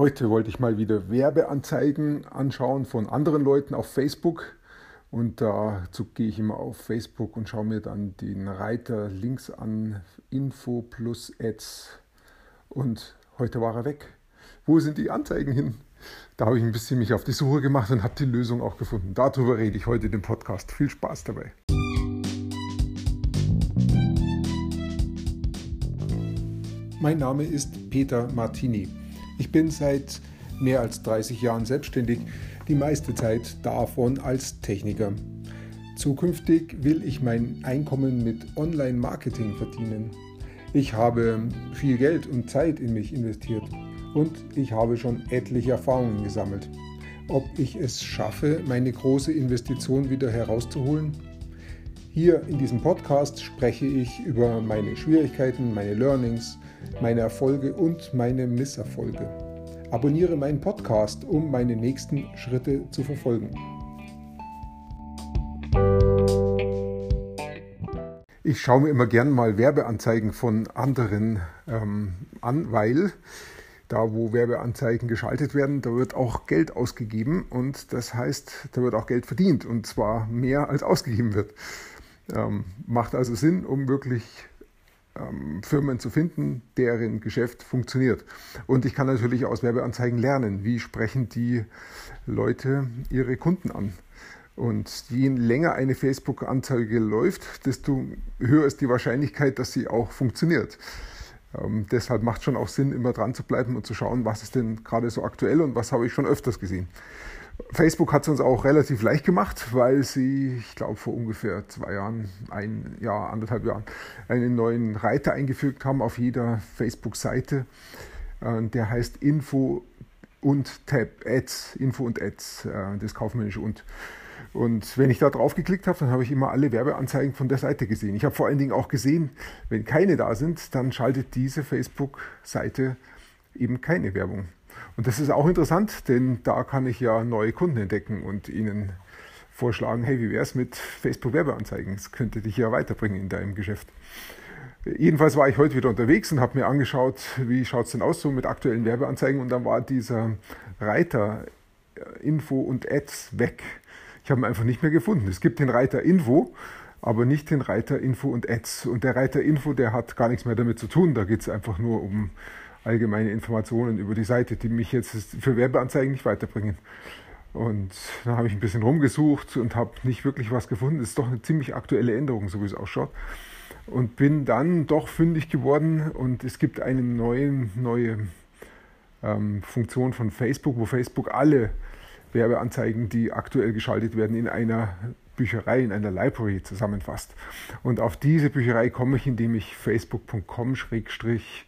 Heute wollte ich mal wieder Werbeanzeigen anschauen von anderen Leuten auf Facebook. Und dazu gehe ich immer auf Facebook und schaue mir dann den Reiter links an, Info plus Ads. Und heute war er weg. Wo sind die Anzeigen hin? Da habe ich ein bisschen mich auf die Suche gemacht und habe die Lösung auch gefunden. Darüber rede ich heute im Podcast. Viel Spaß dabei. Mein Name ist Peter Martini. Ich bin seit mehr als 30 Jahren selbstständig, die meiste Zeit davon als Techniker. Zukünftig will ich mein Einkommen mit Online-Marketing verdienen. Ich habe viel Geld und Zeit in mich investiert und ich habe schon etliche Erfahrungen gesammelt. Ob ich es schaffe, meine große Investition wieder herauszuholen? Hier in diesem Podcast spreche ich über meine Schwierigkeiten, meine Learnings, meine Erfolge und meine Misserfolge. Abonniere meinen Podcast, um meine nächsten Schritte zu verfolgen. Ich schaue mir immer gern mal Werbeanzeigen von anderen ähm, an, weil da, wo Werbeanzeigen geschaltet werden, da wird auch Geld ausgegeben und das heißt, da wird auch Geld verdient und zwar mehr als ausgegeben wird. Ähm, macht also Sinn, um wirklich ähm, Firmen zu finden, deren Geschäft funktioniert. Und ich kann natürlich aus Werbeanzeigen lernen, wie sprechen die Leute ihre Kunden an. Und je länger eine Facebook-Anzeige läuft, desto höher ist die Wahrscheinlichkeit, dass sie auch funktioniert. Ähm, deshalb macht schon auch Sinn, immer dran zu bleiben und zu schauen, was ist denn gerade so aktuell und was habe ich schon öfters gesehen. Facebook hat es uns auch relativ leicht gemacht, weil sie, ich glaube, vor ungefähr zwei Jahren, ein Jahr, anderthalb Jahren, einen neuen Reiter eingefügt haben auf jeder Facebook-Seite. Äh, der heißt Info und Tab Ads, Info und Ads, äh, das kaufmännische und. Und wenn ich da drauf geklickt habe, dann habe ich immer alle Werbeanzeigen von der Seite gesehen. Ich habe vor allen Dingen auch gesehen, wenn keine da sind, dann schaltet diese Facebook-Seite eben keine Werbung. Und das ist auch interessant, denn da kann ich ja neue Kunden entdecken und ihnen vorschlagen, hey, wie wäre es mit Facebook-Werbeanzeigen? Das könnte dich ja weiterbringen in deinem Geschäft. Jedenfalls war ich heute wieder unterwegs und habe mir angeschaut, wie schaut es denn aus so mit aktuellen Werbeanzeigen und dann war dieser Reiter äh, Info und Ads weg. Ich habe ihn einfach nicht mehr gefunden. Es gibt den Reiter Info, aber nicht den Reiter Info und Ads. Und der Reiter Info, der hat gar nichts mehr damit zu tun. Da geht es einfach nur um allgemeine Informationen über die Seite, die mich jetzt für Werbeanzeigen nicht weiterbringen. Und dann habe ich ein bisschen rumgesucht und habe nicht wirklich was gefunden. Das ist doch eine ziemlich aktuelle Änderung, so wie es ausschaut. Und bin dann doch fündig geworden und es gibt eine neue, neue ähm, Funktion von Facebook, wo Facebook alle Werbeanzeigen, die aktuell geschaltet werden, in einer Bücherei, in einer Library zusammenfasst. Und auf diese Bücherei komme ich, indem ich facebook.com-schrägstrich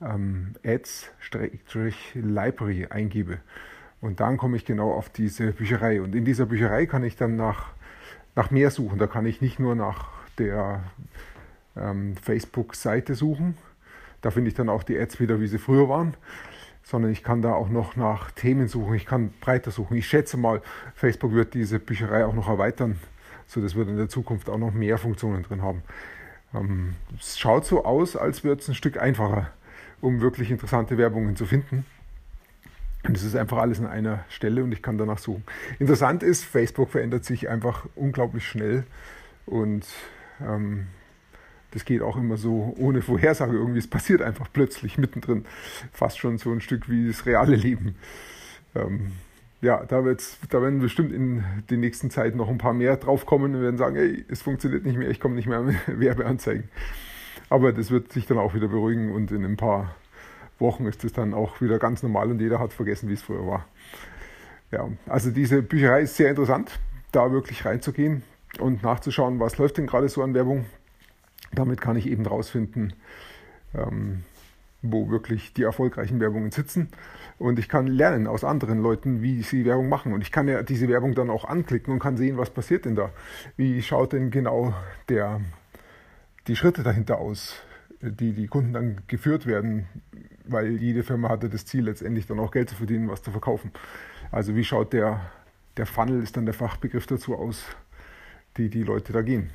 ähm, Ads-Library eingebe. Und dann komme ich genau auf diese Bücherei. Und in dieser Bücherei kann ich dann nach, nach mehr suchen. Da kann ich nicht nur nach der ähm, Facebook-Seite suchen. Da finde ich dann auch die Ads wieder, wie sie früher waren. Sondern ich kann da auch noch nach Themen suchen. Ich kann breiter suchen. Ich schätze mal, Facebook wird diese Bücherei auch noch erweitern. So, das wird in der Zukunft auch noch mehr Funktionen drin haben. Ähm, es schaut so aus, als würde es ein Stück einfacher um wirklich interessante Werbungen zu finden. Und es ist einfach alles an einer Stelle und ich kann danach suchen. Interessant ist, Facebook verändert sich einfach unglaublich schnell und ähm, das geht auch immer so ohne Vorhersage irgendwie. Es passiert einfach plötzlich mittendrin. Fast schon so ein Stück wie das reale Leben. Ähm, ja, da, wird's, da werden bestimmt in den nächsten Zeiten noch ein paar mehr draufkommen und werden sagen, hey, es funktioniert nicht mehr, ich komme nicht mehr an Werbeanzeigen. Aber das wird sich dann auch wieder beruhigen und in ein paar Wochen ist es dann auch wieder ganz normal und jeder hat vergessen, wie es früher war. Ja, also diese Bücherei ist sehr interessant, da wirklich reinzugehen und nachzuschauen, was läuft denn gerade so an Werbung. Damit kann ich eben rausfinden, ähm, wo wirklich die erfolgreichen Werbungen sitzen. Und ich kann lernen aus anderen Leuten, wie sie Werbung machen. Und ich kann ja diese Werbung dann auch anklicken und kann sehen, was passiert denn da. Wie schaut denn genau der die Schritte dahinter aus, die die Kunden dann geführt werden, weil jede Firma hatte das Ziel, letztendlich dann auch Geld zu verdienen, was zu verkaufen. Also wie schaut der, der Funnel, ist dann der Fachbegriff dazu aus, die die Leute da gehen.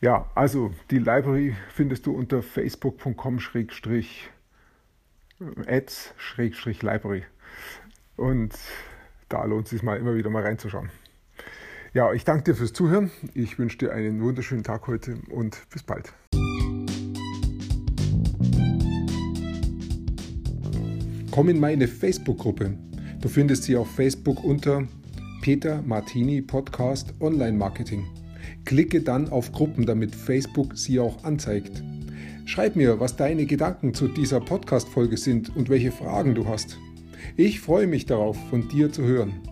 Ja, also die Library findest du unter facebook.com ads-library. Und da lohnt es sich mal immer wieder mal reinzuschauen. Ja, ich danke dir fürs Zuhören. Ich wünsche dir einen wunderschönen Tag heute und bis bald. Komm in meine Facebook-Gruppe. Du findest sie auf Facebook unter Peter Martini Podcast Online Marketing. Klicke dann auf Gruppen, damit Facebook sie auch anzeigt. Schreib mir, was deine Gedanken zu dieser Podcast-Folge sind und welche Fragen du hast. Ich freue mich darauf, von dir zu hören.